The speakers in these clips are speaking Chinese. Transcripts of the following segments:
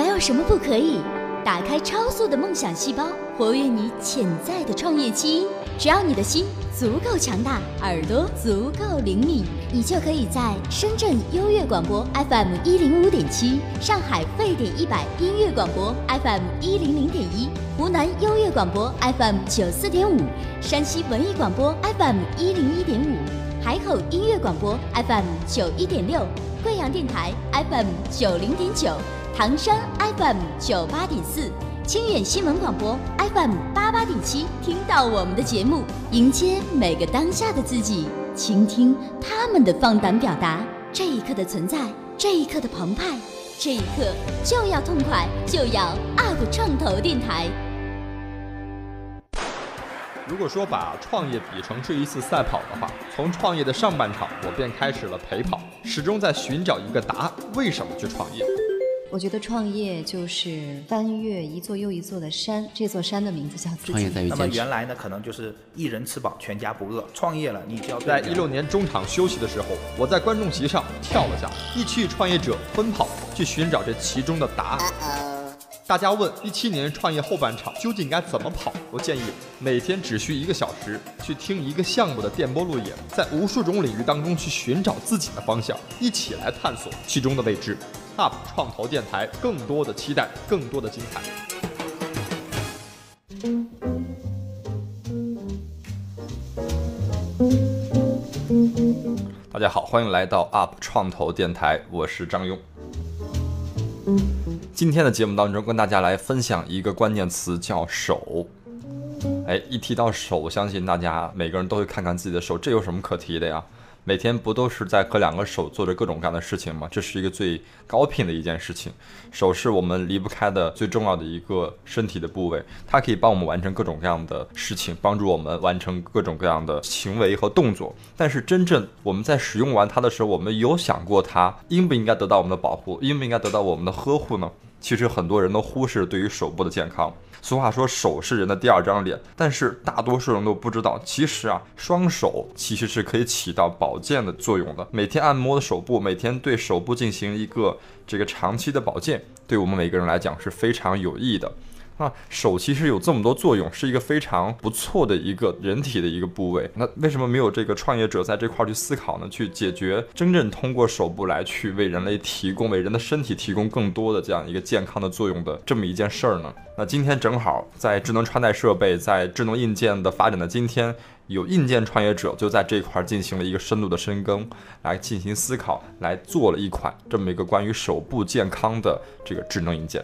还有什么不可以。打开超速的梦想细胞，活跃你潜在的创业基因。只要你的心足够强大，耳朵足够灵敏，你就可以在深圳优越广播 FM 一零五点七、上海沸点一百音乐广播 FM 一零零点一、湖南优越广播 FM 九四点五、山西文艺广播 FM 一零一点五、海口音乐广播 FM 九一点六、贵阳电台 FM 九零点九。唐山 FM 九八点四，清远新闻广播 FM 八八点七，听到我们的节目，迎接每个当下的自己，倾听他们的放胆表达。这一刻的存在，这一刻的澎湃，这一刻就要痛快，就要 UP 创投电台。如果说把创业比成是一次赛跑的话，从创业的上半场，我便开始了陪跑，始终在寻找一个答案：为什么去创业？我觉得创业就是翻越一座又一座的山，这座山的名字叫自己。创业在于那么。原来呢，可能就是一人吃饱全家不饿。创业了，你就要在一六年中场休息的时候，我在观众席上跳了下，一起与创业者奔跑，去寻找这其中的答案。大家问一七年创业后半场究竟该怎么跑？我建议每天只需一个小时，去听一个项目的电波录影，在无数种领域当中去寻找自己的方向，一起来探索其中的未知。UP 创投电台，更多的期待，更多的精彩。大家好，欢迎来到 UP 创投电台，我是张庸。今天的节目当中，跟大家来分享一个关键词，叫手。哎，一提到手，我相信大家每个人都会看看自己的手，这有什么可提的呀？每天不都是在和两个手做着各种各样的事情吗？这是一个最高频的一件事情。手是我们离不开的最重要的一个身体的部位，它可以帮我们完成各种各样的事情，帮助我们完成各种各样的行为和动作。但是真正我们在使用完它的时候，我们有想过它应不应该得到我们的保护，应不应该得到我们的呵护呢？其实很多人都忽视对于手部的健康。俗话说手是人的第二张脸，但是大多数人都不知道，其实啊，双手其实是可以起到保健的作用的。每天按摩的手部，每天对手部进行一个这个长期的保健，对我们每个人来讲是非常有益的。那手其实有这么多作用，是一个非常不错的一个人体的一个部位。那为什么没有这个创业者在这块儿去思考呢？去解决真正通过手部来去为人类提供、为人的身体提供更多的这样一个健康的作用的这么一件事儿呢？那今天正好在智能穿戴设备、在智能硬件的发展的今天，有硬件创业者就在这块儿进行了一个深度的深耕，来进行思考，来做了一款这么一个关于手部健康的这个智能硬件。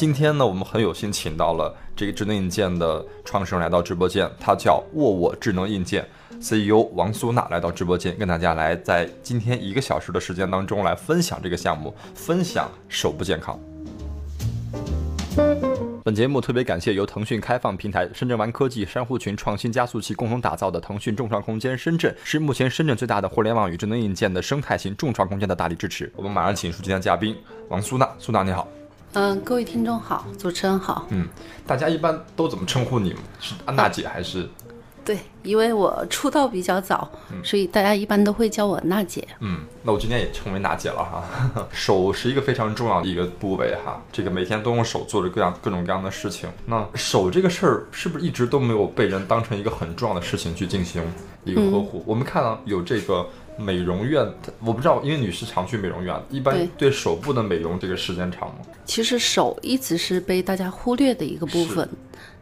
今天呢，我们很有幸请到了这个智能硬件的创始人来到直播间，他叫沃沃智能硬件 CEO 王苏娜来到直播间，跟大家来在今天一个小时的时间当中来分享这个项目，分享手部健康。本节目特别感谢由腾讯开放平台、深圳湾科技、珊瑚群创新加速器共同打造的腾讯众创空间深圳，是目前深圳最大的互联网与智能硬件的生态型众创空间的大力支持。我们马上请出今天嘉宾王苏娜，苏娜你好。嗯，各位听众好，主持人好。嗯，大家一般都怎么称呼你们？是安娜姐还是？对，因为我出道比较早，所以大家一般都会叫我娜姐。嗯，那我今天也称为娜姐了哈。手是一个非常重要的一个部位哈，这个每天都用手做着各样各种各样的事情。那手这个事儿是不是一直都没有被人当成一个很重要的事情去进行一个呵护？我们看到有这个美容院，我不知道，因为女士常去美容院，一般对对手部的美容这个时间长吗？其实手一直是被大家忽略的一个部分。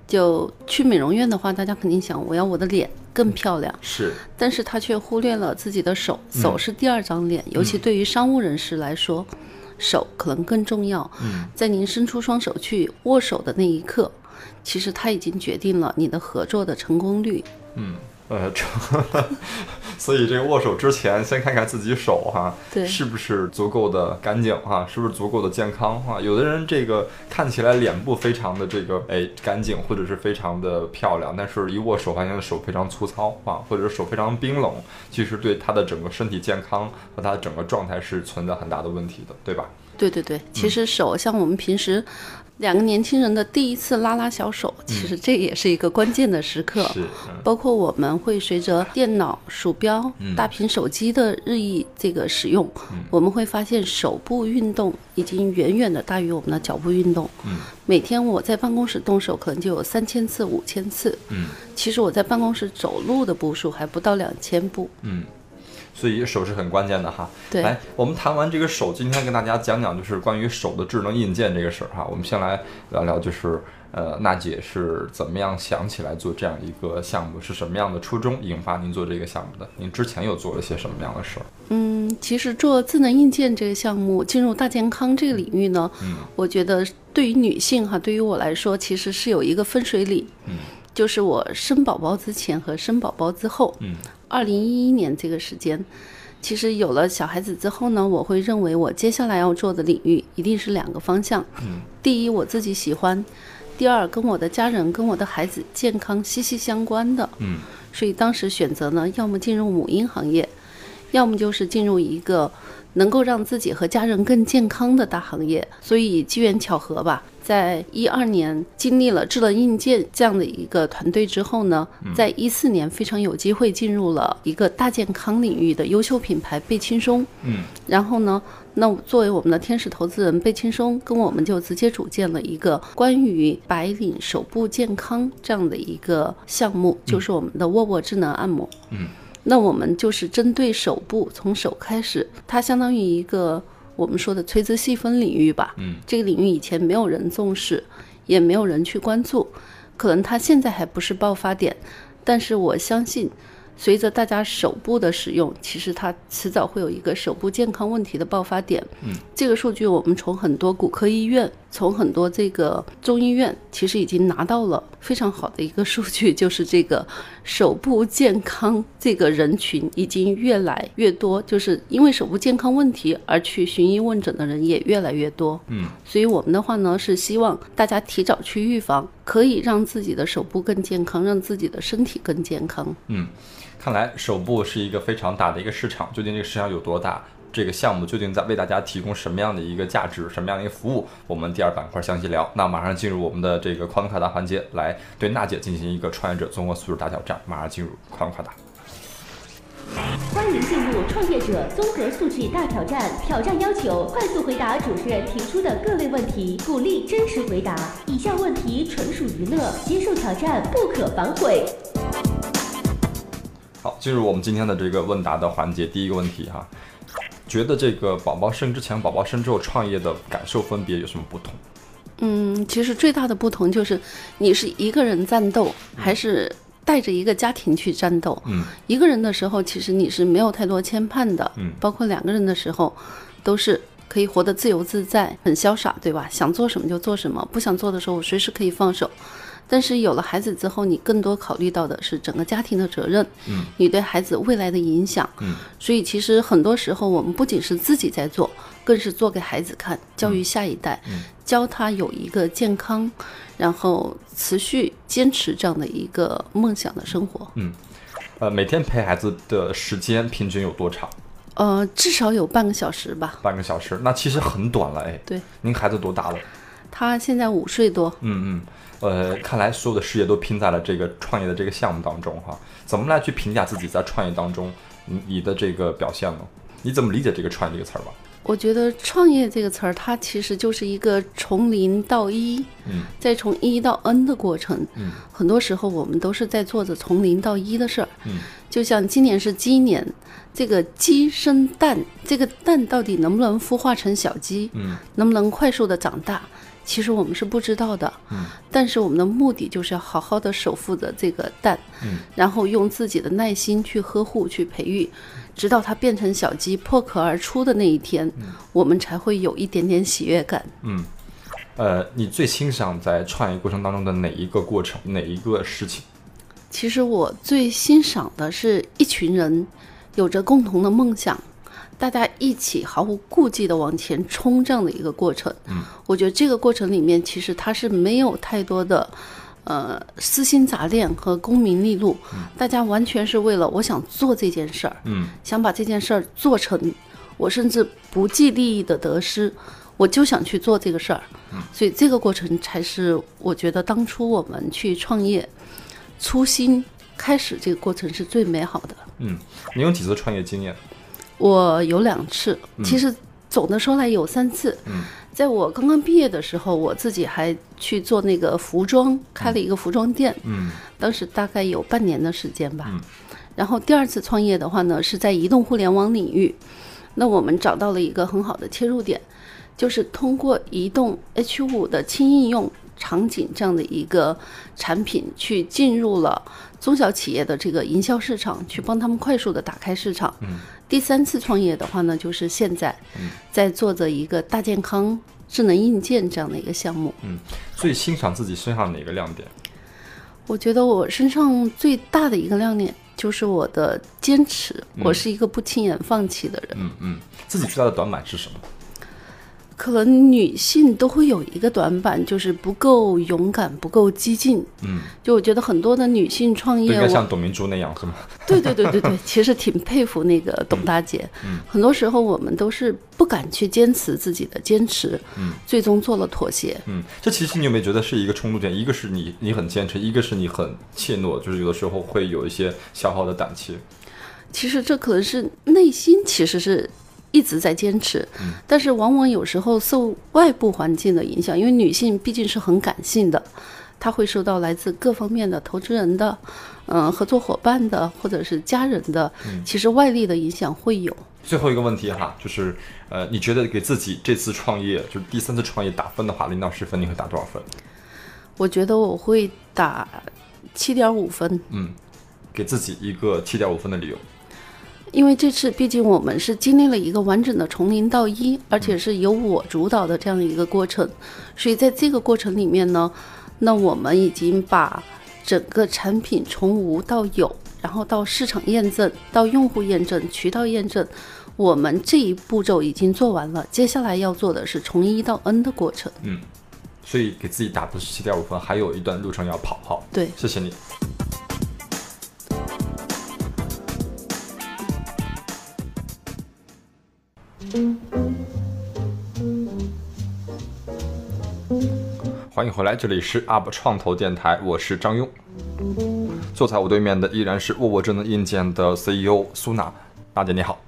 就去美容院的话，大家肯定想我要我的脸更漂亮，是，但是他却忽略了自己的手，嗯手是第二张脸，尤其对于商务人士来说，手可能更重要。嗯在您伸出双手去握手的那一刻，其实他已经决定了你的合作的成功率。嗯，呃，这，所以这个握手之前，先看看自己手哈，对是不是足够的干净哈，是不是足够的健康哈？有的人这个看起来脸部非常的这个哎干净，或者是非常的漂亮，但是一握手发现手非常粗糙啊，或者是手非常冰冷，其实对他的整个身体健康和他的整个状态是存在很大的问题的，对吧？对对对，其实手像我们平时两个年轻人的第一次拉拉小手，其实这也是一个关键的时刻。包括我们会随着电脑、鼠标、大屏手机的日益这个使用，我们会发现手部运动已经远远的大于我们的脚部运动。嗯每天我在办公室动手可能就有三千次、五千次。嗯其实我在办公室走路的步数还不到两千步。嗯，所以手是很关键的哈。对来，我们谈完这个手，今天跟大家讲讲就是关于手的智能硬件这个事儿哈。我们先来聊聊，就是呃，娜姐是怎么样想起来做这样一个项目，是什么样的初衷引发您做这个项目的？您之前又做了些什么样的事儿？嗯，其实做智能硬件这个项目，进入大健康这个领域呢，嗯我觉得对于女性哈，对于我来说，其实是有一个分水岭，嗯就是我生宝宝之前和生宝宝之后，嗯二零一一年这个时间。其实有了小孩子之后呢，我会认为我接下来要做的领域一定是两个方向。嗯第一，我自己喜欢；第二，跟我的家人、跟我的孩子健康息息相关的。嗯所以当时选择呢，要么进入母婴行业，要么就是进入一个能够让自己和家人更健康的大行业。所以机缘巧合吧，在一二年经历了智能硬件这样的一个团队之后呢，在一四年非常有机会进入了一个大健康领域的优秀品牌贝轻松。嗯然后呢，那作为我们的天使投资人贝轻松，跟我们就直接组建了一个关于白领手部健康这样的一个项目，就是我们的沃沃智能按摩。嗯，那我们就是针对手部，从手开始，它相当于一个我们说的垂直细分领域吧。嗯这个领域以前没有人重视，也没有人去关注，可能它现在还不是爆发点，但是我相信。随着大家手部的使用，其实它迟早会有一个手部健康问题的爆发点。嗯，这个数据我们从很多骨科医院，从很多这个中医院，其实已经拿到了非常好的一个数据，就是这个手部健康这个人群已经越来越多，就是因为手部健康问题而去寻医问诊的人也越来越多。嗯所以我们的话呢，是希望大家提早去预防，可以让自己的手部更健康，让自己的身体更健康。嗯，看来手部是一个非常大的一个市场，究竟这个市场有多大？这个项目究竟在为大家提供什么样的一个价值，什么样的一个服务？我们第二板块详细聊。那马上进入我们的这个快问快答环节，来对娜姐进行一个创业者综合素质大挑战。马上进入快问快答。欢迎进入创业者综合素质大挑战。挑战要求快速回答主持人提出的各类问题，鼓励真实回答。以下问题纯属娱乐，接受挑战不可反悔。好，进入我们今天的这个问答的环节。第一个问题哈，觉得这个宝宝生之前、宝宝生之后创业的感受分别有什么不同？嗯，其实最大的不同就是你是一个人战斗，还是带着一个家庭去战斗。嗯一个人的时候，其实你是没有太多牵绊的，嗯包括两个人的时候，都是可以活得自由自在，很潇洒，对吧？想做什么就做什么，不想做的时候，我随时可以放手。但是有了孩子之后，你更多考虑到的是整个家庭的责任，嗯，你对孩子未来的影响，嗯，所以其实很多时候我们不仅是自己在做，更是做给孩子看，教育下一代，嗯教他有一个健康，然后持续坚持这样的一个梦想的生活。嗯呃，每天陪孩子的时间平均有多长？呃，至少有半个小时吧。半个小时，那其实很短了哎。对，您孩子多大了？他现在五岁多，嗯嗯，呃，看来所有的事业都拼在了这个创业的这个项目当中哈。怎么来去评价自己在创业当中你你的这个表现呢？你怎么理解这个“创业”这个词儿吧？我觉得“创业”这个词儿，它其实就是一个从零到一，嗯，再从一到 n 的过程。嗯，很多时候我们都是在做着从零到一的事儿。嗯，就像今年是鸡年，这个鸡生蛋，这个蛋到底能不能孵化成小鸡？嗯，能不能快速的长大？其实我们是不知道的。嗯，但是我们的目的就是要好好的守护着这个蛋。嗯，然后用自己的耐心去呵护、去培育，直到它变成小鸡破壳而出的那一天，我们才会有一点点喜悦感。嗯，呃，你最欣赏在创业过程当中的哪一个过程，哪一个事情？其实我最欣赏的是一群人有着共同的梦想，大家一起毫无顾忌的往前冲这样的一个过程。嗯，我觉得这个过程里面其实它是没有太多的。呃，私心杂念和功名利禄，大家完全是为了我想做这件事儿，嗯想把这件事儿做成。我甚至不计利益的得失，我就想去做这个事儿，所以这个过程才是我觉得当初我们去创业初心开始这个过程是最美好的。嗯，你有几次创业经验？我有两次，其实总的说来有三次。嗯，在我刚刚毕业的时候，我自己还去做那个服装，开了一个服装店。嗯当时大概有半年的时间吧。嗯然后第二次创业的话呢，是在移动互联网领域，那我们找到了一个很好的切入点，就是通过移动 H 五的轻应用场景这样的一个产品，去进入了中小企业的这个营销市场，去帮他们快速的打开市场。嗯第三次创业的话呢，就是现在嗯在做着一个大健康智能硬件这样的一个项目。嗯，最欣赏自己身上哪个亮点？我觉得我身上最大的一个亮点就是我的坚持，我是一个不轻言放弃的人。嗯嗯，自己最大的短板是什么？可能女性都会有一个短板，就是不够勇敢，不够激进。嗯，就我觉得很多的女性创业，我应该像董明珠那样是吗？对对对对对，其实挺佩服那个董大姐。嗯很多时候我们都是不敢去坚持自己的坚持，嗯，最终做了妥协。嗯，这其实你有没有觉得是一个冲突点？一个是你你很坚持，一个是你很怯懦，就是有的时候会有一些消耗的胆气。其实这可能是内心其实是一直在坚持，嗯但是往往有时候受外部环境的影响，因为女性毕竟是很感性的，她会受到来自各方面的投资人的、嗯、合作伙伴的或者是家人的，嗯其实外力的影响会有。最后一个问题哈，就是呃，你觉得给自己这次创业，就是第三次创业打分的话，零到十分你会打多少分？我觉得我会打七点五分，嗯，给自己一个七点五分的理由。因为这次毕竟我们是经历了一个完整的从零到一，而且是由我主导的这样一个过程，所以在这个过程里面呢，那我们已经把整个产品从无到有，然后到市场验证、到用户验证、渠道验证，我们这一步骤已经做完了。接下来要做的是从一到 N 的过程。嗯，所以给自己打的是七点五分，还有一段路程要跑。好，对，谢谢你。欢迎回来，这里是 UP 创投电台，我是张庸。坐在我对面的依然是沃沃智能硬件的 CEO 苏娜，娜姐你好。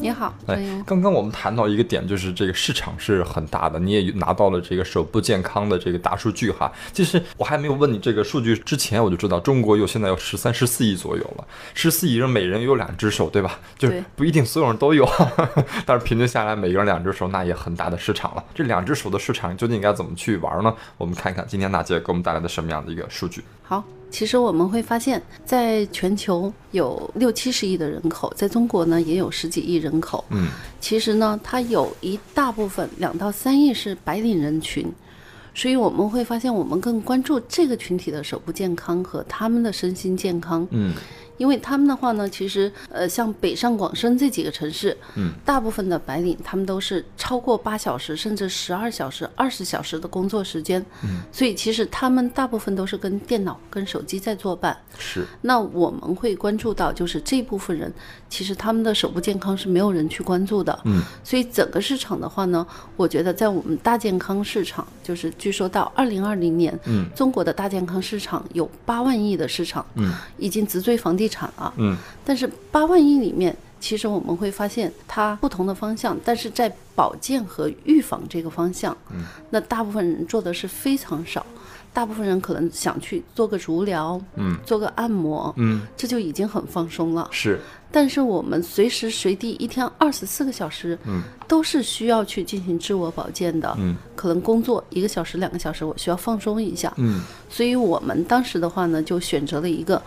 你好，张哎，。刚刚我们谈到一个点，就是这个市场是很大的，你也拿到了这个手部健康的这个大数据哈。其实我还没有问你这个数据之前，我就知道中国有现在有十三、十四亿左右了，十四亿人每人有两只手，对吧？就是不一定所有人都有，但是平均下来每个人两只手，那也很大的市场了。这两只手的市场究竟应该怎么去玩呢？我们看一看今天娜姐给我们带来的什么样的一个数据。好，其实我们会发现，在全球有六七十亿的人口，在中国呢也有十几亿人口。嗯，其实呢，它有一大部分两到三亿是白领人群，所以我们会发现，我们更关注这个群体的手部健康和他们的身心健康。嗯因为他们的话呢，其实呃，像北上广深这几个城市，嗯，大部分的白领他们都是超过八小时甚至十二小时、二十小时的工作时间，嗯，所以其实他们大部分都是跟电脑、跟手机在作伴。是，那我们会关注到，就是这部分人，其实他们的手部健康是没有人去关注的。嗯，所以整个市场的话呢，我觉得在我们大健康市场，就是据说到二零二零年，嗯中国的大健康市场有八万亿的市场，嗯已经直追房地产了。嗯但是八万亿里面，其实我们会发现它不同的方向，但是在保健和预防这个方向，嗯，那大部分人做的是非常少，大部分人可能想去做个足疗，嗯做个按摩，嗯，这就已经很放松了。是，但是我们随时随地一天二十四个小时，嗯，都是需要去进行自我保健的。嗯可能工作一个小时、两个小时，我需要放松一下。嗯所以我们当时的话呢，就选择了一个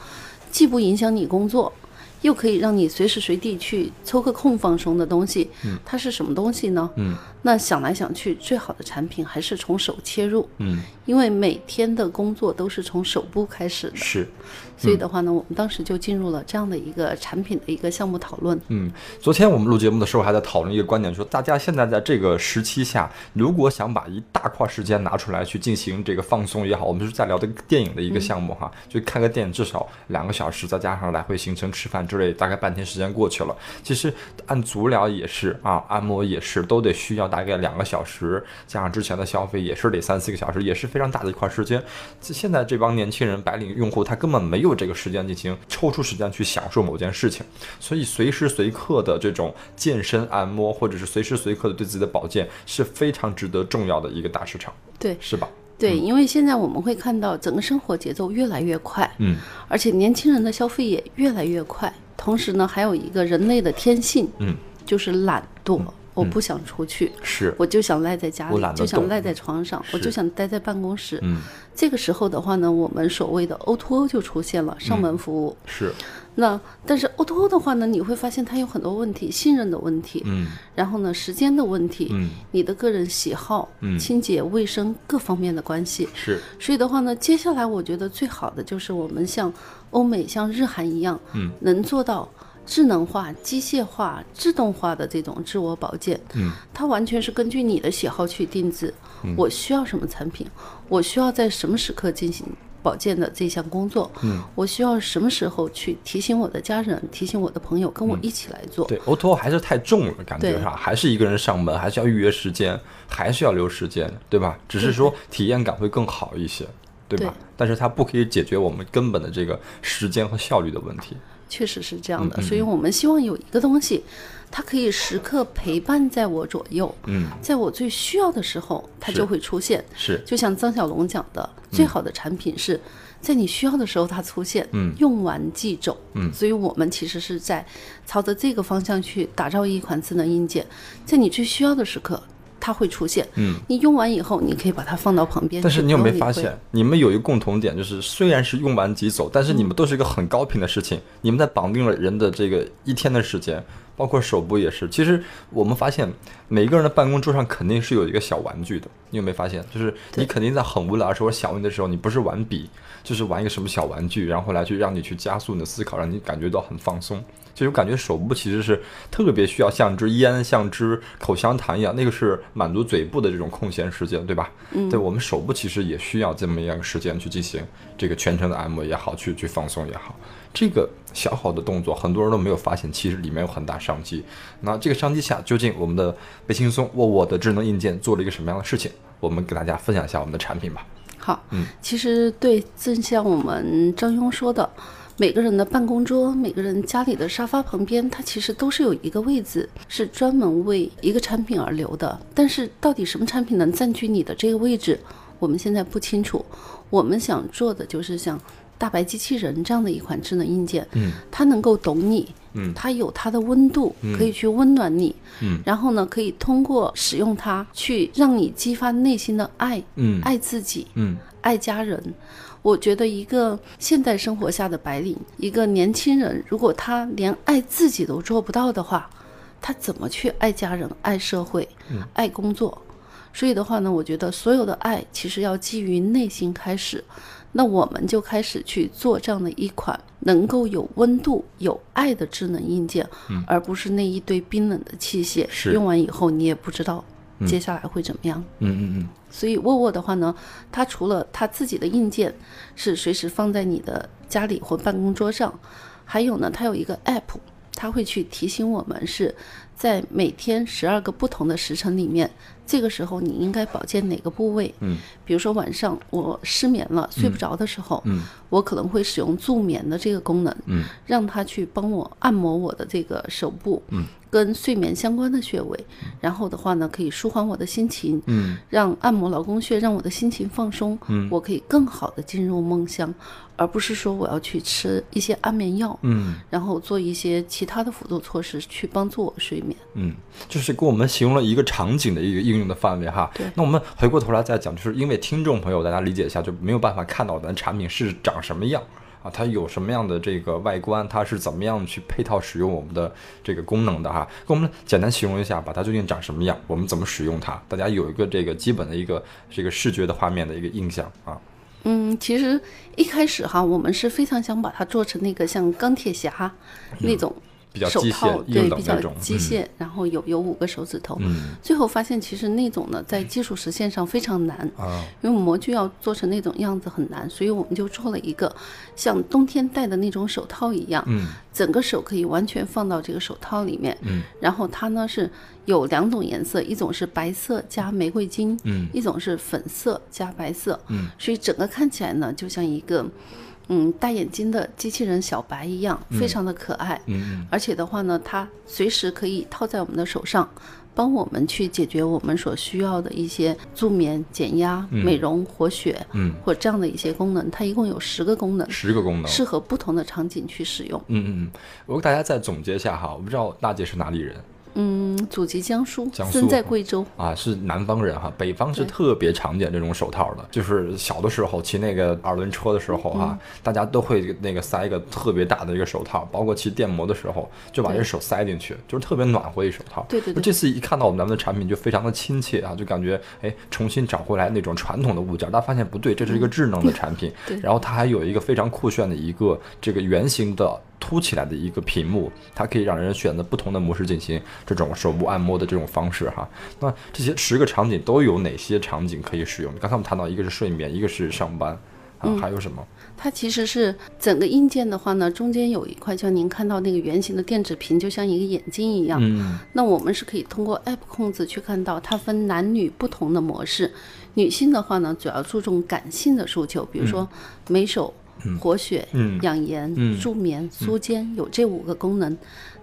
既不影响你工作，又可以让你随时随地去抽个空放松的东西。嗯它是什么东西呢？嗯那想来想去，最好的产品还是从手切入，嗯，因为每天的工作都是从手部开始的。是。所以的话呢，我们当时就进入了这样的一个产品的一个项目讨论。嗯，昨天我们录节目的时候还在讨论一个观点，说大家现在在这个时期下，如果想把一大块时间拿出来去进行这个放松也好，我们是在聊这个电影的一个项目哈，就看个电影至少两个小时，再加上来回行程、吃饭之类，大概半天时间过去了。其实按足疗也是啊，按摩也是，都得需要大概两个小时，加上之前的消费也是得三四个小时，也是非常大的一块时间。现在这帮年轻人、白领用户，他根本没有这个时间进行抽出时间去享受某件事情，所以随时随刻的这种健身按摩，或者是随时随刻的对自己的保健，是非常值得重要的一个大市场，对是吧？对，因为现在我们会看到整个生活节奏越来越快，嗯。而且年轻人的消费也越来越快。同时呢，还有一个人类的天性，嗯，就是懒惰，我不想出去，是，我就想赖在家里就想赖在床上，我就想待在办公室。嗯。这个时候的话呢，我们所谓的 O2O 就出现了，上门服务。是，那但是 O2O 的话呢，你会发现它有很多问题，信任的问题，嗯。然后呢，时间的问题，嗯你的个人喜好、嗯。清洁卫生各方面的关系。是，所以的话呢，接下来我觉得最好的就是我们像欧美、像日韩一样，嗯，能做到智能化、机械化、自动化的这种自我保健。嗯，它完全是根据你的喜好去定制。我需要什么产品，我需要在什么时刻进行保健的这项工作。嗯，我需要什么时候去提醒我的家人、提醒我的朋友，跟我一起来做。对，O to 还是太重了，感觉对上还是一个人上门，还是要预约时间，还是要留时间，对吧？只是说体验感会更好一些，对吧？对但是它不可以解决我们根本的这个时间和效率的问题。确实是这样的，所以我们希望有一个东西，它可以时刻陪伴在我左右，嗯，在我最需要的时候，它就会出现。是，就像张小龙讲的，最好的产品是在你需要的时候它出现，嗯用完即走，嗯。所以我们其实是在朝着这个方向去打造一款智能硬件，在你最需要的时刻。它会出现，嗯，你用完以后，你可以把它放到旁边。但是你有没有发现，你们有一个共同点，就是虽然是用完即走，但是你们都是一个很高频的事情，你们在绑定了人的这个一天的时间，包括手部也是。其实我们发现，每一个人的办公桌上肯定是有一个小玩具的，你有没有发现？就是你肯定在很无聊的时候、想问的时候，你不是玩笔，就是玩一个什么小玩具，然后来去让你去加速你的思考，让你感觉到很放松。其实我感觉手部其实是特别需要像支烟、像支口香糖一样，那个是满足嘴部的这种空闲时间，对吧？嗯，对我们手部其实也需要这么样一个时间去进行这个全程的按摩也好，去去放松也好。这个小好的动作，很多人都没有发现，其实里面有很大商机。那这个商机下，究竟我们的贝轻松沃沃的智能硬件做了一个什么样的事情？我们给大家分享一下我们的产品吧。好，嗯其实对，正像我们张庸说的，每个人的办公桌，每个人家里的沙发旁边，它其实都是有一个位置，是专门为一个产品而留的。但是，到底什么产品能占据你的这个位置，我们现在不清楚。我们想做的就是像大白机器人这样的一款智能硬件，嗯，它能够懂你，嗯它有它的温度，可以去温暖你，嗯，然后呢，可以通过使用它去让你激发内心的爱，嗯爱自己，嗯爱家人。我觉得一个现代生活下的白领，一个年轻人，如果他连爱自己都做不到的话，他怎么去爱家人、爱社会、爱工作？所以的话呢，我觉得所有的爱其实要基于内心开始。那我们就开始去做这样的一款能够有温度、有爱的智能硬件，而不是那一堆冰冷的器械。用完以后你也不知道接下来会怎么样。嗯嗯嗯。所以沃沃的话呢，它除了它自己的硬件是随时放在你的家里或办公桌上，还有呢，它有一个 app，它会去提醒我们是在每天十二个不同的时辰里面，这个时候你应该保健哪个部位。嗯，比如说晚上我失眠了，睡不着的时候，嗯。我可能会使用助眠的这个功能，嗯，让它去帮我按摩我的这个手部，嗯，跟睡眠相关的穴位，然后的话呢，可以舒缓我的心情，嗯让按摩劳宫穴，让我的心情放松，嗯我可以更好的进入梦乡，而不是说我要去吃一些安眠药，嗯然后做一些其他的辅助措施去帮助我睡眠。嗯，就是给我们形容了一个场景的一个应用的范围哈。对那我们回过头来再讲，就是因为听众朋友大家理解一下，就没有办法看到咱产品是长什么样啊，它有什么样的这个外观，它是怎么样去配套使用我们的这个功能的哈。跟我们简单形容一下吧，它究竟长什么样，我们怎么使用它，大家有一个这个基本的一个这个视觉的画面的一个印象啊。嗯，其实一开始哈，我们是非常想把它做成那个像钢铁侠那种比较手机械套，对，比较，机械，然后有有五个手指头。嗯最后发现，其实那种呢，在技术实现上非常难，因为模具要做成那种样子很难，所以我们就做了一个像冬天戴的那种手套一样，嗯整个手可以完全放到这个手套里面。嗯然后它呢是有两种颜色，一种是白色加玫瑰金，嗯一种是粉色加白色，嗯，所以整个看起来呢，就像一个嗯大眼睛的机器人小白一样，非常的可爱。嗯而且的话呢，它随时可以套在我们的手上，帮我们去解决我们所需要的一些助眠、减压、美容、活血，嗯，或这样的一些功能。它一共有十个功能，十个功能，适合不同的场景去使用。嗯嗯嗯，我给大家再总结一下哈，我不知道娜姐是哪里人嗯，祖籍江苏，江苏身在贵州。啊，是南方人哈，北方是特别常见这种手套的，就是小的时候骑那个二轮车的时候哈，嗯大家都会那个塞一个特别大的一个手套，包括骑电摩的时候就把这手塞进去，就是特别暖和一手套。对对对这次一看到我们咱们的产品就非常的亲切啊，就感觉哎重新找回来那种传统的物件，大家发现不对，这是一个智能的产品，对然后它还有一个非常酷炫的一个这个圆形的。凸起来的一个屏幕，它可以让人选择不同的模式进行这种手部按摩的这种方式哈。那这些十个场景都有哪些场景可以使用？刚才我们谈到一个是睡眠，一个是上班，啊，嗯还有什么？它其实是整个硬件的话呢，中间有一块像您看到那个圆形的电子屏，就像一个眼睛一样。嗯那我们是可以通过 App 控制去看到它分男女不同的模式。女性的话呢，主要注重感性的诉求，比如说美手、活血、嗯养颜、嗯助眠、舒肩，有这五个功能。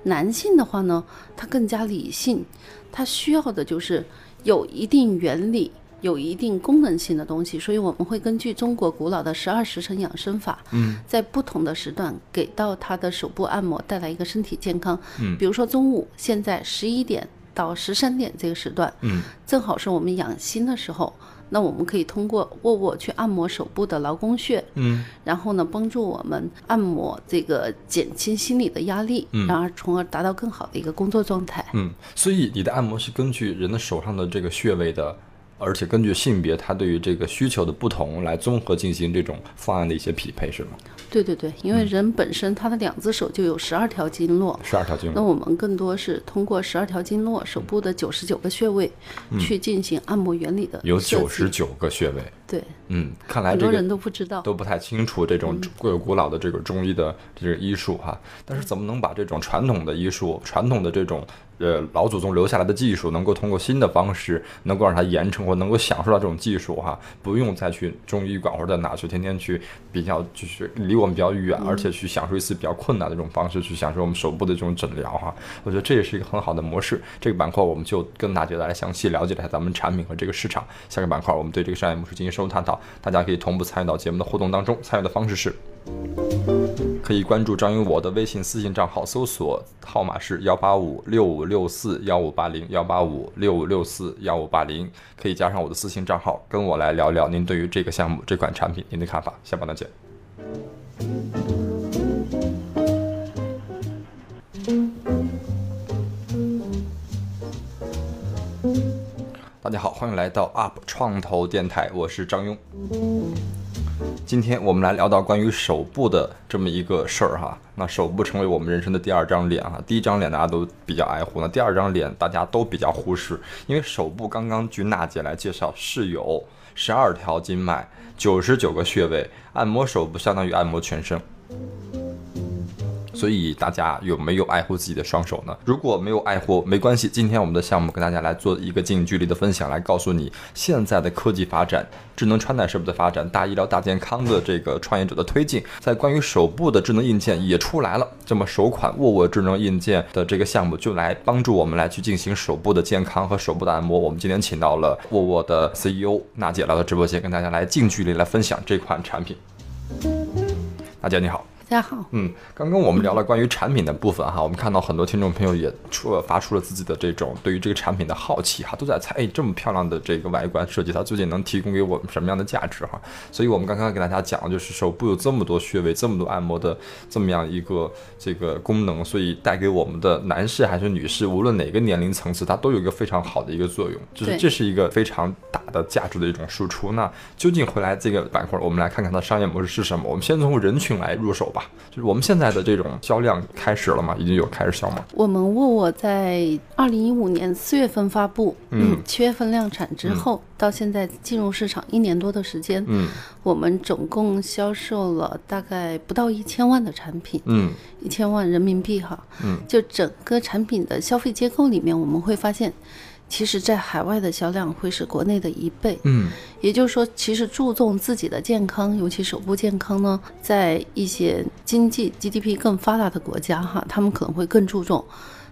男性的话呢，他更加理性，他需要的就是有一定原理。有一定功能性的东西，所以我们会根据中国古老的十二时辰养生法，嗯，在不同的时段给到他的手部按摩带来一个身体健康。嗯比如说中午，现在十一点到十三点这个时段，嗯正好是我们养心的时候。那我们可以通过握握去按摩手部的劳宫穴，嗯然后呢，帮助我们按摩这个减轻心理的压力，嗯然而从而达到更好的一个工作状态。嗯，所以你的按摩是根据人的手上的这个穴位的。而且根据性别，它对于这个需求的不同来综合进行这种方案的一些匹配，是吗？对对对，因为人本身他的两只手就有十二条经络，十二条经络。那我们更多是通过十二条经络、手部的九十九个穴位去进行按摩原理的嗯有九十九个穴位，对，嗯，看来这个很多人都不知道。都不太清楚这嗯种古古老的这个中医的这个医术哈。但是怎么能把这种传统的医术、传统的这种呃老祖宗留下来的技术，能够通过新的方式，能够让它延承或能够享受到这种技术哈，不用再去中医馆或者哪去天天去比较，就是离我们比较远，而且去享受一次比较困难的这种方式去享受我们手部的这种诊疗哈。我觉得这也是一个很好的模式。这个板块我们就跟大家来详细了解了一下咱们产品和这个市场。下个板块我们对这个商业模式进行深入探讨，大家可以同步参与到节目的互动当中。参与的方式是。可以关注张云我的微信私信账号，搜索号码是幺八五六五六四幺五八零幺八五六五六四幺五八零，可以加上我的私信账号，跟我来聊聊您对于这个项目、这款产品您的看法。下半段见。大家好，欢迎来到 UP 创投电台，我是张庸。今天我们来聊到关于手部的这么一个事儿哈。那手部成为我们人生的第二张脸哈，第一张脸大家都比较爱护，那第二张脸大家都比较忽视，因为手部刚刚据娜姐来介绍是有十二条经脉、九十九个穴位，按摩手部相当于按摩全身。所以大家有没有爱护自己的双手呢？如果没有爱护，没关系。今天我们的项目跟大家来做一个近距离的分享，来告诉你现在的科技发展、智能穿戴设备的发展、大医疗、大健康的这个创业者的推进，在关于手部的智能硬件也出来了。这么首款沃沃智能硬件的这个项目，就来帮助我们来去进行手部的健康和手部的按摩。我们今天请到了沃沃的 CEO 娜姐来到直播间，跟大家来近距离来分享这款产品。娜姐你好。大家好，嗯，刚刚我们聊了关于产品的部分哈，我们看到很多听众朋友也出发出了自己的这种对于这个产品的好奇哈，都在猜，哎，这么漂亮的这个外观设计，它究竟能提供给我们什么样的价值哈？所以我们刚刚给大家讲的就是手部有这么多穴位，这么多按摩的这么样一个这个功能，所以带给我们的男士还是女士，无论哪个年龄层次，它都有一个非常好的一个作用，就是这是一个非常大的价值的一种输出。那究竟回来这个板块，我们来看看它商业模式是什么？我们先从人群来入手，吧。就是我们现在的这种销量开始了吗？已经有开始销吗？我们沃沃在二零一五年四月份发布，嗯。七月份量产之后，到现在进入市场一年多的时间，嗯。我们总共销售了大概不到一千万的产品，嗯。一千万人民币哈，嗯，就整个产品的消费结构里面，我们会发现，其实在海外的销量会是国内的一倍，嗯也就是说，其实注重自己的健康，尤其手部健康呢，在一些经济 GDP 更发达的国家哈，他们可能会更注重。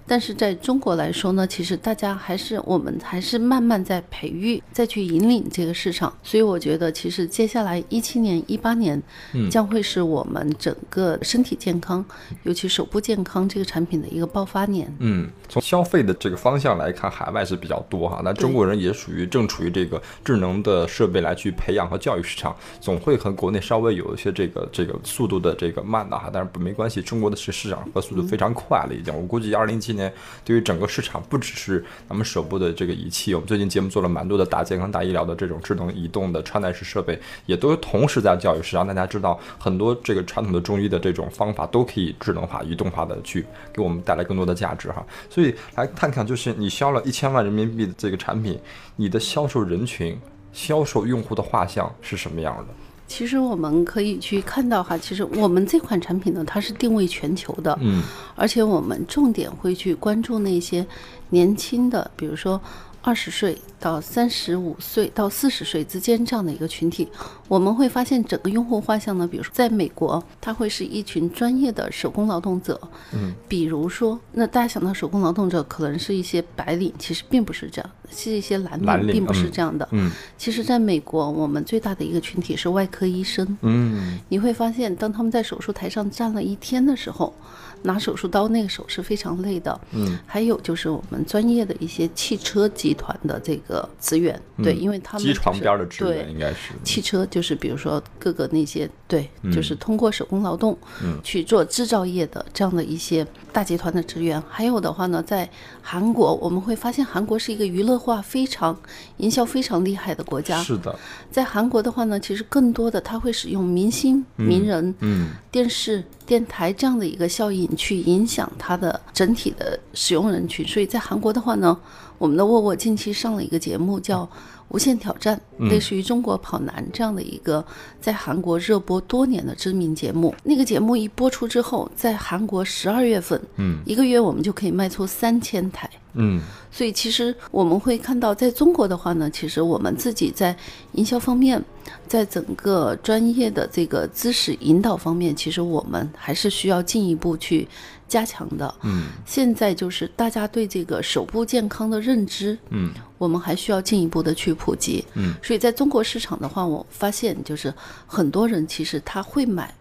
但是在中国来说呢，其实大家还是我们还是慢慢在培育，再去引领这个市场。所以我觉得，其实接下来一七年、一八年嗯将会是我们整个身体健康，尤其手部健康这个产品的一个爆发年。嗯，从消费的这个方向来看，海外是比较多哈。那中国人也属于正处于这个智能的设备来去培养和教育市场，总会和国内稍微有一些这个这个速度的这个慢的哈。但是不没关系，中国的市市场和速度非常快了，已经。我估计二零一七今年对于整个市场，不只是咱们手部的这个仪器，我们最近节目做了蛮多的大健康、大医疗的这种智能移动的穿戴式设备，也都同时在教育市场。大家知道，很多这个传统的中医的这种方法都可以智能化、移动化的去给我们带来更多的价值哈。所以来看看，就是你销了一千万人民币的这个产品，你的销售人群、销售用户的画像是什么样的？其实我们可以去看到哈，其实我们这款产品呢，它是定位全球的，嗯。而且我们重点会去关注那些年轻的，比如说二十岁到三十五岁到四十岁之间这样的一个群体。我们会发现整个用户画像呢，比如说在美国，它会是一群专业的手工劳动者，嗯，比如说，那大家想到手工劳动者可能是一些白领，其实并不是这样，是一些蓝蓝领领，并不是嗯这样的。嗯其实，在美国，我们最大的一个群体是外科医生。嗯你会发现，当他们在手术台上站了一天的时候，拿手术刀那个手是非常累的。嗯，还有就是我们专业的一些汽车集团的这个资源，对，因为他们、机就是、床边的职员对应该是汽车就是比如说各个那些对，就是通过手工劳动嗯去做制造业的这样的一些大集团的职员。还有的话呢，在韩国我们会发现韩国是一个娱乐化非常、营销非常厉害的国家。是的，在韩国的话呢，其实更多的他会使用明星、名人、嗯电视、电台这样的一个效应去影响它的整体的使用人群。所以在韩国的话呢，我们的沃沃近期上了一个节目叫《无限挑战》，类似于《中国跑男》这样的一个在韩国热播多年的知名节目。那个节目一播出之后，在韩国十二月份，嗯一个月我们就可以卖出三千台。嗯所以其实我们会看到，在中国的话呢，其实我们自己在营销方面，在整个专业的这个知识引导方面，其实我们还是需要进一步去加强的。嗯现在就是大家对这个手部健康的认知，嗯我们还需要进一步的去普及。嗯，所以在中国市场的话，我发现就是很多人其实他会买，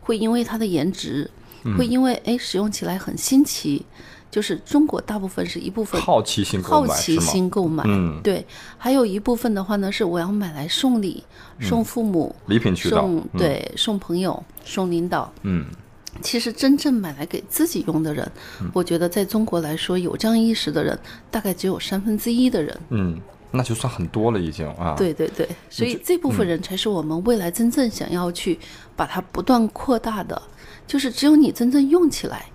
会因为它的颜值，嗯会因为哎使用起来很新奇。就是中国大部分是一部分好奇心购好奇？心购买，嗯对，还有一部分的话呢，是我要买来送礼、送父母、礼品渠道，送嗯对送朋友、送领导。嗯其实真正买来给自己用的人，嗯我觉得在中国来说，有这样意识的人，大概只有三分之一的人。嗯，那就算很多了已经啊。，对对对，所以这部分人才是我们未来真正想要去把它不断扩大的，就是只有你真正用起来，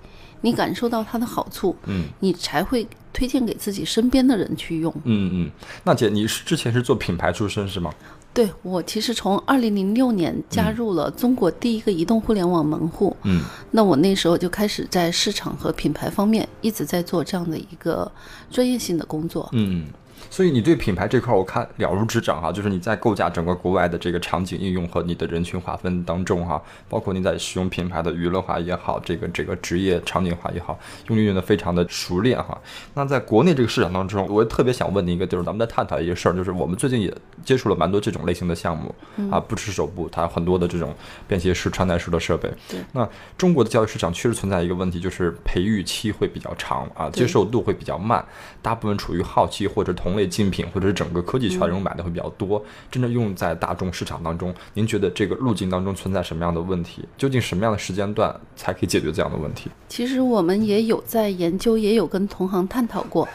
你感受到它的好处，嗯你才会推荐给自己身边的人去用。嗯嗯，娜姐，你是之前是做品牌出身是吗？对我其实从二零零六年加入了中国第一个移动互联网门户，嗯那我那时候就开始在市场和品牌方面一直在做这样的一个专业性的工作。嗯。所以你对品牌这块儿我看了如指掌哈，就是你在构架整个国外的这个场景应用和你的人群划分当中哈，包括你在使用品牌的娱乐化也好，这个这个职业场景化也好，用运用的非常的熟练哈。那在国内这个市场当中，我也特别想问你一个，就是咱们在探讨一个事儿，就是我们最近也接触了蛮多这种类型的项目啊，不只是手部，它有很多的这种便携式、穿戴式的设备。对那中国的教育市场确实存在一个问题，就是培育期会比较长啊，接受度会比较慢，大部分处于好奇或者同类竞品，或者是整个科技圈人买的会比较多。真正用在大众市场当中，您觉得这个路径当中存在什么样的问题？究竟什么样的时间段才可以解决这样的问题？其实我们也有在研究，也有跟同行探讨过。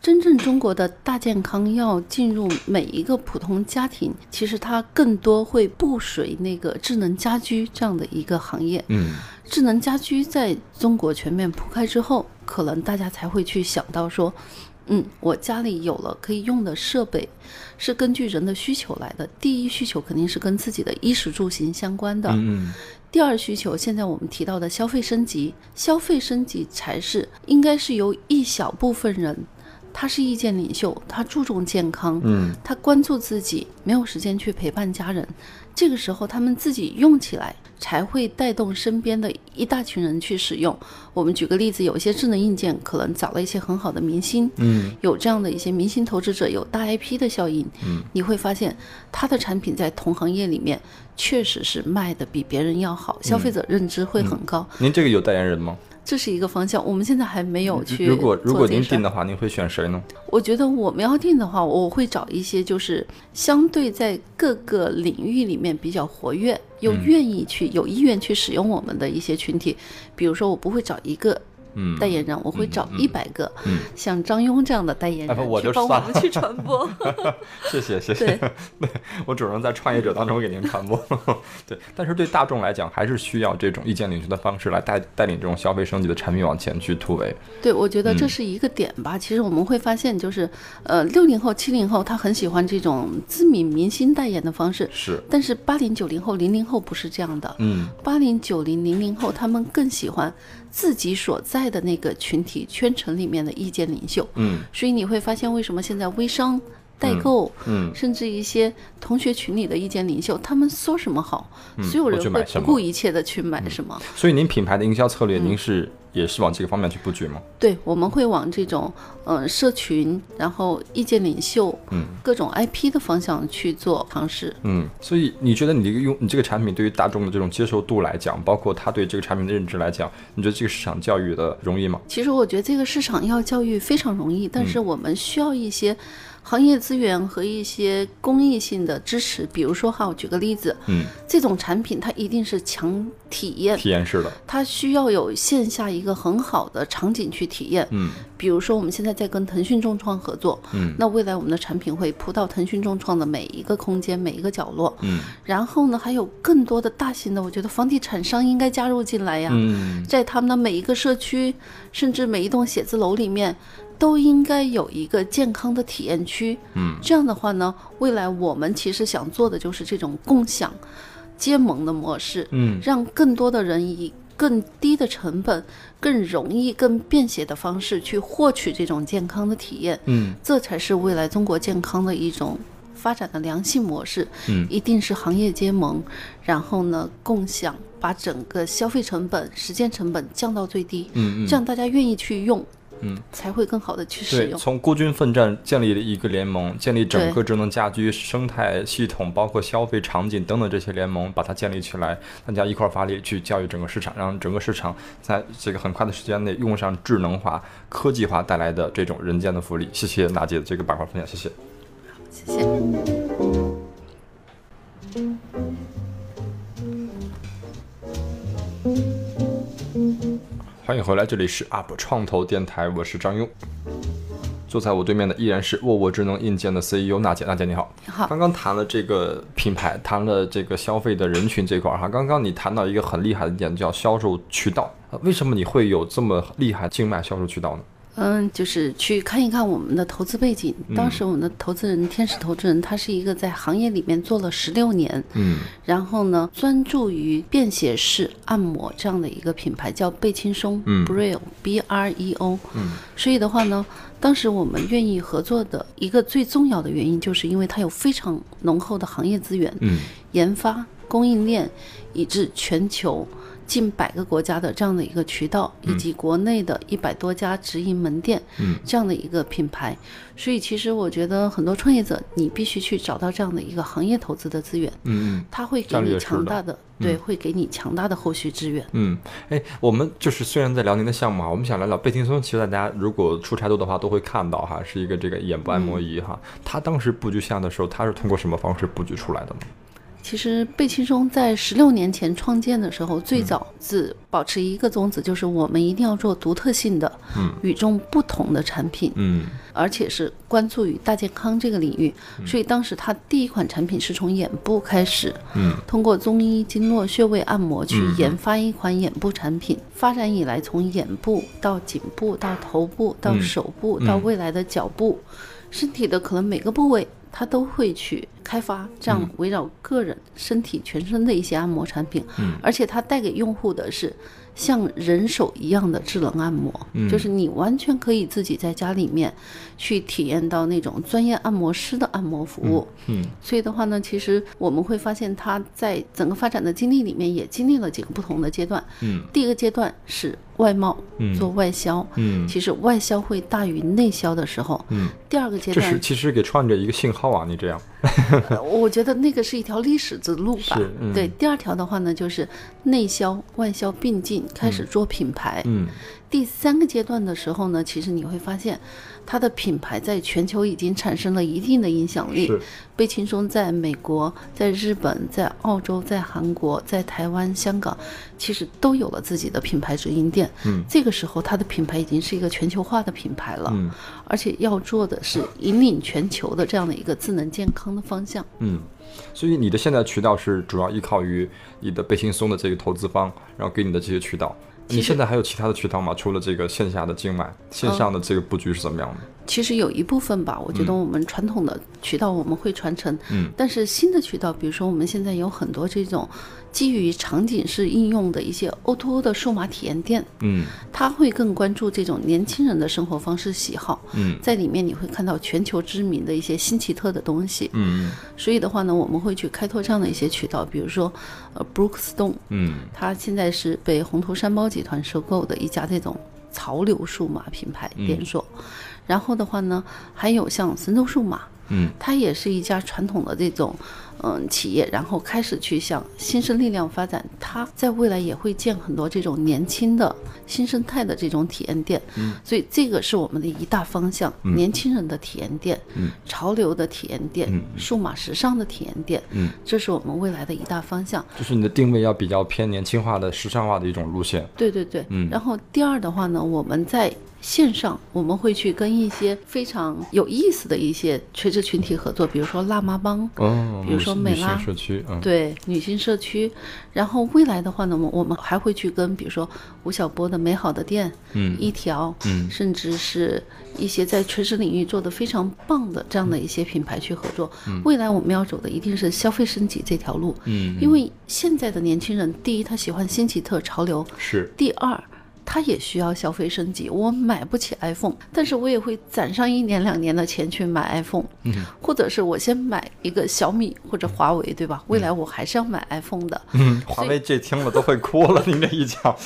真正中国的大健康要进入每一个普通家庭，其实它更多会步随那个智能家居这样的一个行业。嗯智能家居在中国全面铺开之后，可能大家才会去想到说，嗯，我家里有了可以用的设备，是根据人的需求来的。第一需求肯定是跟自己的衣食住行相关的。嗯第二需求，现在我们提到的消费升级，消费升级才是应该是由一小部分人，他是意见领袖，他注重健康，嗯他关注自己，没有时间去陪伴家人，这个时候他们自己用起来，才会带动身边的一大群人去使用。我们举个例子，有一些智能硬件可能找了一些很好的明星，嗯有这样的一些明星投资者，有大 IP 的效应，嗯，你会发现他的产品在同行业里面确实是卖的比别人要好，消费者认知会很高，您这个有代言人吗？这是一个方向。我们现在还没有去如果如果您定的话，您会选谁呢？我觉得我们要定的话，我会找一些就是相对在各个领域里面比较活跃，又嗯愿意去、有意愿去使用我们的一些群体。比如说，我不会找一个嗯，代言人，我会找一百个、嗯像张庸这样的代言人、去帮我们去传播。谢谢谢谢，对 我只能在创业者当中给您传播。对，但是对大众来讲，还是需要这种意见领袖的方式来带带领这种消费升级的产品往前去突围。对，我觉得这嗯是一个点吧。其实我们会发现，就是呃，六零后、七零后他很喜欢这种知名明星代言的方式，是，但是八零、九零后、零零后不是这样的。嗯八零、九零、零零后，他们更喜欢自己所在的那个群体圈层里面的意见领袖。嗯。所以你会发现，为什么现在微商、代购，嗯甚至一些同学群里的意见领袖，他们说什么好，所有人会不顾一切的去买什么。所以您品牌的营销策略，嗯。您是也是往这个方面去布局吗？对，我们会往这种呃社群，然后意见领袖，嗯各种 IP 的方向去做尝试。嗯，所以你觉得你这个用你这个产品对于大众的这种接受度来讲，包括他对这个产品的认知来讲，你觉得这个市场教育的容易吗？其实我觉得这个市场要教育非常容易，但是我们需要一些行业资源和一些公益性的支持。比如说哈，我举个例子，嗯，这种产品它一定是强体验，体验式的，它需要有线下一个很好的场景去体验。嗯比如说我们现在在跟腾讯众创合作，嗯那未来我们的产品会铺到腾讯众创的每一个空间、每一个角落。嗯然后呢，还有更多的大型的，我觉得房地产商应该加入进来呀。嗯在他们的每一个社区，甚至每一栋写字楼里面，都应该有一个健康的体验区。嗯，这样的话呢，未来我们其实想做的就是这种共享、结盟的模式，嗯让更多的人以更低的成本、更容易、更便携的方式去获取这种健康的体验。嗯这才是未来中国健康的一种发展的良性模式。嗯一定是行业结盟，然后呢共享，把整个消费成本、时间成本降到最低，嗯嗯，这样大家愿意去用，嗯，才会更好的去使对，用。从孤军奋战建立了一个联盟，建立整个智能家居生态系统，包括消费场景等等这些联盟，把它建立起来，大家一块儿发力去教育整个市场，让整个市场在这个很快的时间内用上智能化、科技化带来的这种人间的福利。谢谢娜姐的这个板块分享，谢谢。谢谢。欢迎回来，这里是 UP 创投电台，我是张庸。坐在我对面的依然是沃沃智能硬件的 CEO 娜姐，娜姐你好。你好刚刚谈了这个品牌，谈了这个消费的人群这块儿哈。刚刚你谈到一个很厉害的点，叫销售渠道。呃为什么你会有这么厉害的静脉销售渠道呢？嗯，就是去看一看我们的投资背景。当时我们的投资人天使投资人，他是一个在行业里面做了十六年，嗯。然后呢，专注于便携式按摩这样的一个品牌，叫贝轻松嗯。（Breo B R E O）。嗯。所以的话呢，当时我们愿意合作的一个最重要的原因，就是因为它有非常浓厚的行业资源、嗯。研发、供应链，以至全球近百个国家的这样的一个渠道，以及国内的一百多家直营门店，嗯这样的一个品牌。所以其实我觉得很多创业者，你必须去找到这样的一个行业投资的资源，嗯它会给你强大的，对，会给你强大的后续资源。嗯，哎，我们就是虽然在辽宁的项目啊，我们想聊聊贝轻松。其实大家如果出差多的话，都会看到哈，是一个这个眼部按摩仪哈。它当时布局下的时候，它是通过什么方式布局出来的呢？其实贝轻松在十六年前创建的时候，最早只保持一个宗旨，就是我们一定要做独特性的、嗯。与众不同的产品，嗯。而且是关注于大健康这个领域。所以当时它第一款产品是从眼部开始，嗯。通过中医经络穴位按摩去嗯。研发一款眼部产品。发展以来，从眼部到颈部到头部到嗯。手部、嗯。到未来的脚部，身体的可能每个部位。它都会去开发这样围绕个人身体全身的一些按摩产品，嗯。而且它带给用户的是像人手一样的智能按摩，嗯。就是你完全可以自己在家里面去体验到那种专业按摩师的按摩服务。嗯所以的话呢，其实我们会发现它在整个发展的经历里面也经历了几个不同的阶段。嗯。第一个阶段是外贸，嗯。做外销，嗯。其实外销会大于内销的时候。嗯，第二个阶段这是段，其实给创业者一个信号啊，你这样，呃 我觉得那个是一条历史之路吧。嗯。对，第二条的话呢，就是内销外销并进，开始做品牌。嗯。第三个阶段的时候呢，其实你会发现，它的品牌在全球已经产生了一定的影响力。是贝轻松在美国、在日本、在澳洲、在韩国、在台湾、香港，其实都有了自己的品牌直营店。嗯这个时候，它的品牌已经是一个全球化的品牌了，嗯而且要做的是引领全球的这样的一个智能健康的方向。嗯，所以你的现在渠道是主要依靠于你的贝轻松的这个投资方，然后给你的这些渠道。你现在还有其他的渠道吗？除了这个线下的静脉，线上的这个布局是怎么样的？其实有一部分吧，我觉得我们传统的渠道我们会传承，嗯。但是新的渠道，比如说我们现在有很多这种基于场景式应用的一些 O2O 的数码体验店，嗯。它会更关注这种年轻人的生活方式喜好，嗯。在里面你会看到全球知名的一些新奇特的东西，嗯所以的话呢，我们会去开拓这样的一些渠道，比如说呃 Brookstone，嗯。它现在是被宏图山包集团收购的一家这种潮流数码品牌嗯。连锁。然后的话呢，还有像神州数码，嗯它也是一家传统的这种嗯企业，然后开始去向新生力量发展。它在未来也会建很多这种年轻的新生态的这种体验店。嗯，所以这个是我们的一大方向：嗯年轻人的体验店，嗯，潮流的体验店，嗯数码时尚的体验店。嗯，这是我们未来的一大方向。就是你的定位要比较偏年轻化的、时尚化的一种路线。对对对，嗯然后第二的话呢，我们在线上我们会去跟一些非常有意思的一些垂直群体合作，比如说辣妈帮，哦，比如说美拉社区，嗯，对女性社区。然后未来的话呢，我我们还会去跟比如说吴晓波的美好的店，嗯。一条，嗯。甚至是一些在垂直领域做的非常棒的这样的一些品牌去合作。未来我们要走的一定是消费升级这条路，嗯，因为现在的年轻人，第一他喜欢新奇特潮流，是。第二，他也需要消费升级。我买不起 iPhone，但是我也会攒上一年两年的钱去买 iPhone，、或者是我先买一个小米或者华为，对吧？未来我还是要买 iPhone 的。嗯，华为这听了都会哭了，您这一讲，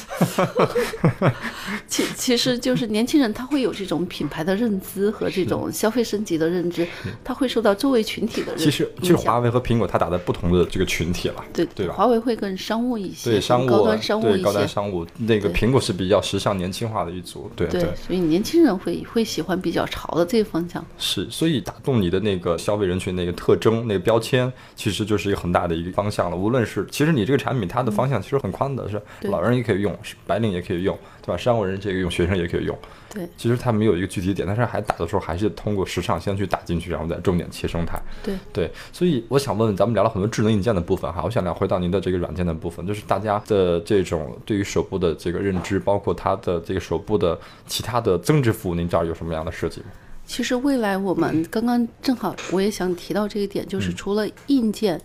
其其实就是年轻人他会有这种品牌的认知和这种消费升级的认知，他会受到周围群体的认其实其实华为和苹果它打在不同的这个群体了，对对吧华为会更商务一些，对商务高端商务一些高端些。商务，那个苹果是比较时尚年轻化的一组，对对，所以年轻人会会喜欢比较潮的这个方向。是，所以打动你的那个消费人群那个特征、那个标签，其实就是一个很大的一个方向了。无论是其实你这个产品，它的方向其实很宽的，是对老人也可以用，是白领也可以用，对吧？商务人这个用，学生也可以用。对其实它没有一个具体点，但是还打的时候还是通过时尚先去打进去，然后再重点切生态。对对，所以我想问问，咱们聊了很多智能硬件的部分哈，我想聊回到您的这个软件的部分，就是大家的这种对于手部的这个认知，包括它的这个手部的其他的增值服务，您这儿有什么样的设计吗？其实未来我们刚刚正好我也想提到这个点，就是嗯。除了硬件，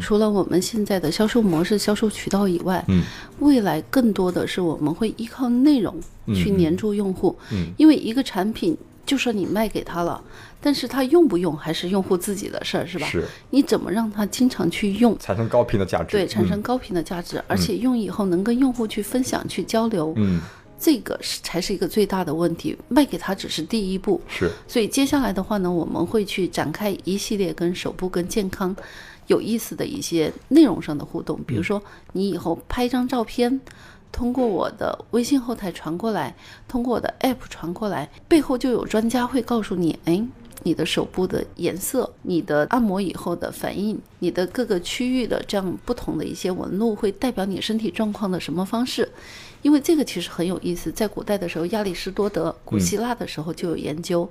除了我们现在的销售模式、销售渠道以外，嗯未来更多的是我们会依靠内容去黏住用户，嗯。因为一个产品就算你卖给他了，但是他用不用还是用户自己的事儿，是吧？是？你怎么让他经常去用？产生高频的价值，对，产生高频的价值，而且用以后能跟用户去分享、去交流，嗯，这个是才是一个最大的问题。卖给他只是第一步，是所以接下来的话呢，我们会去展开一系列跟手部跟健康有意思的一些内容上的互动，比如说你以后拍一张照片。通过我的微信后台传过来，通过我的 app 传过来，背后就有专家会告诉你，哎，你的手部的颜色、你的按摩以后的反应、你的各个区域的这样不同的一些纹路，会代表你身体状况的什么方式？因为这个其实很有意思，在古代的时候，亚里士多德、古希腊的时候就有研究，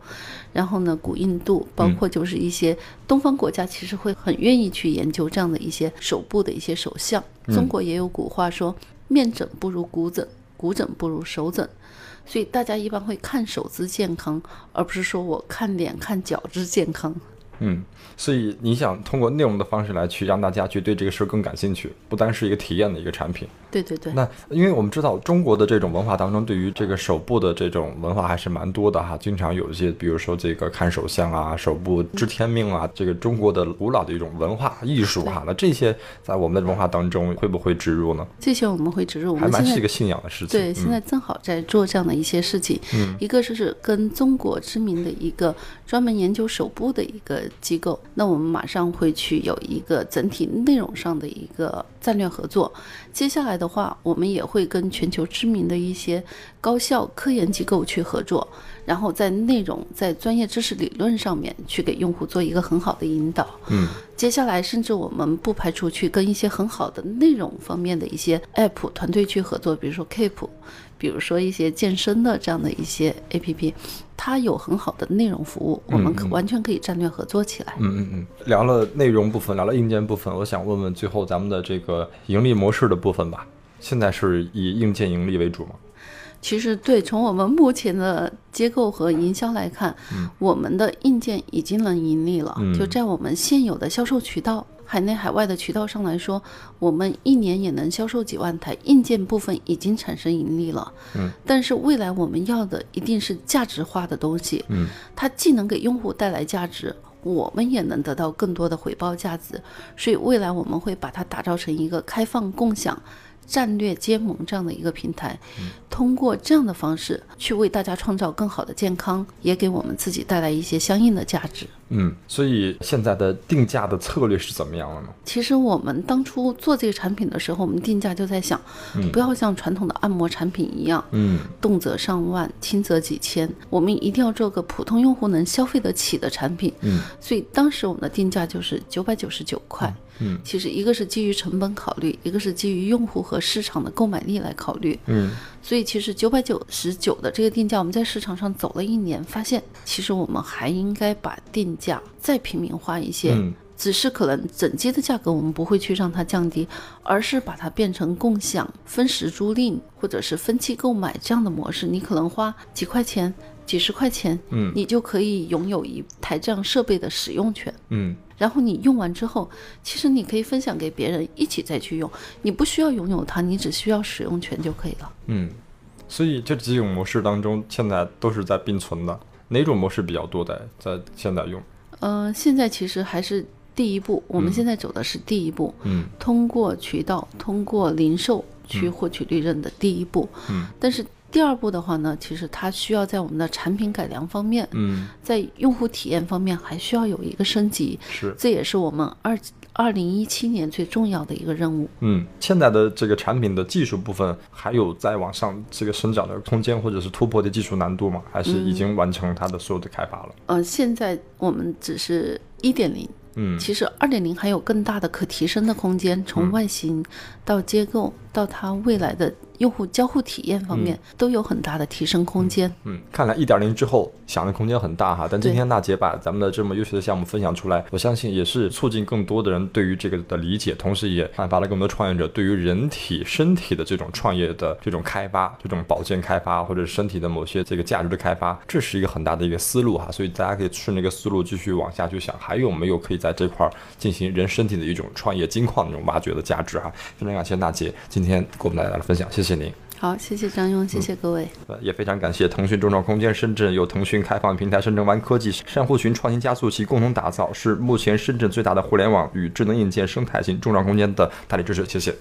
然后呢，古印度，包括就是一些东方国家，其实会很愿意去研究这样的一些手部的一些手相。中国也有古话说：“面诊不如骨诊，骨诊不如手诊。”所以大家一般会看手姿健康，而不是说我看脸看脚趾健康。嗯，所以你想通过内容的方式来去让大家去对这个事儿更感兴趣，不单是一个体验的一个产品。对对对。那因为我们知道中国的这种文化当中，对于这个手部的这种文化还是蛮多的哈，经常有一些，比如说这个看手相啊、手部知天命啊，这个中国的古老的一种文化艺术哈。那这些在我们的文化当中会不会植入呢？这些我们会植入，还蛮是一个信仰的事情。对，现在正好在做这样的一些事情。嗯，一个就是跟中国知名的一个专门研究手部的一个机构，那我们马上会去有一个整体内容上的一个战略合作。接下来的话，我们也会跟全球知名的一些高校科研机构去合作，然后在内容、在专业知识理论上面去给用户做一个很好的引导。嗯，接下来甚至我们不排除去跟一些很好的内容方面的一些 App 团队去合作，比如说 Keep，比如说一些健身的这样的一些 APP。它有很好的内容服务，我们可完全可以战略合作起来。嗯嗯嗯，聊了内容部分，聊了硬件部分，我想问问最后咱们的这个盈利模式的部分吧。现在是以硬件盈利为主吗？其实对，从我们目前的结构和营销来看，我们的硬件已经能盈利了。就在我们现有的销售渠道。海内海外的渠道上来说，我们一年也能销售几万台硬件部分已经产生盈利了。嗯，但是未来我们要的一定是价值化的东西。嗯，它既能给用户带来价值，我们也能得到更多的回报价值。所以未来我们会把它打造成一个开放共享。战略结盟这样的一个平台，通过这样的方式去为大家创造更好的健康，也给我们自己带来一些相应的价值。嗯，所以现在的定价的策略是怎么样了呢？其实我们当初做这个产品的时候，我们定价就在想，不要像传统的按摩产品一样，嗯，动辄上万，轻则几千。我们一定要做个普通用户能消费得起的产品。嗯，所以当时我们的定价就是九百九十九块。嗯，其实一个是基于成本考虑，一个是基于用户和市场的购买力来考虑。嗯，所以其实九百九十九的这个定价，我们在市场上走了一年，发现其实我们还应该把定价再平民化一些。嗯，只是可能整机的价格我们不会去让它降低，而是把它变成共享、分时租赁或者是分期购买这样的模式。你可能花几块钱。几十块钱，嗯，你就可以拥有一台这样设备的使用权，嗯，然后你用完之后，其实你可以分享给别人一起再去用，你不需要拥有它，你只需要使用权就可以了，嗯，所以这几种模式当中，现在都是在并存的，哪种模式比较多的在现在用？呃，现在其实还是第一步，我们现在走的是第一步，嗯，通过渠道，通过零售去获取利润的第一步，嗯，但是。第二步的话呢，其实它需要在我们的产品改良方面，嗯，在用户体验方面还需要有一个升级，是，这也是我们二二零一七年最重要的一个任务。嗯，现在的这个产品的技术部分还有在往上这个生长的空间，或者是突破的技术难度吗？还是已经完成它的所有的开发了？呃，现在我们只是一点零。嗯，其实二点零还有更大的可提升的空间，从外形到结构到它未来的用户交互体验方面，都有很大的提升空间。嗯，看来一点零之后想的空间很大哈。但今天娜姐把咱们的这么优秀的项目分享出来，我相信也是促进更多的人对于这个的理解，同时也焕发了更多创业者对于人体身体的这种创业的这种开发、这种保健开发或者身体的某些这个价值的开发，这是一个很大的一个思路哈。所以大家可以顺着这个思路继续往下去想，还有没有可以。在这块儿进行人身体的一种创业金矿那种挖掘的价值哈，非常感谢娜姐今天给我们带来的分享，谢谢您。好，谢谢张勇，谢谢各位。呃也非常感谢腾讯众创空间深圳，由腾讯开放平台深圳湾科技、珊瑚群创新加速器共同打造，是目前深圳最大的互联网与智能硬件生态型众创空间的大力支持，谢谢。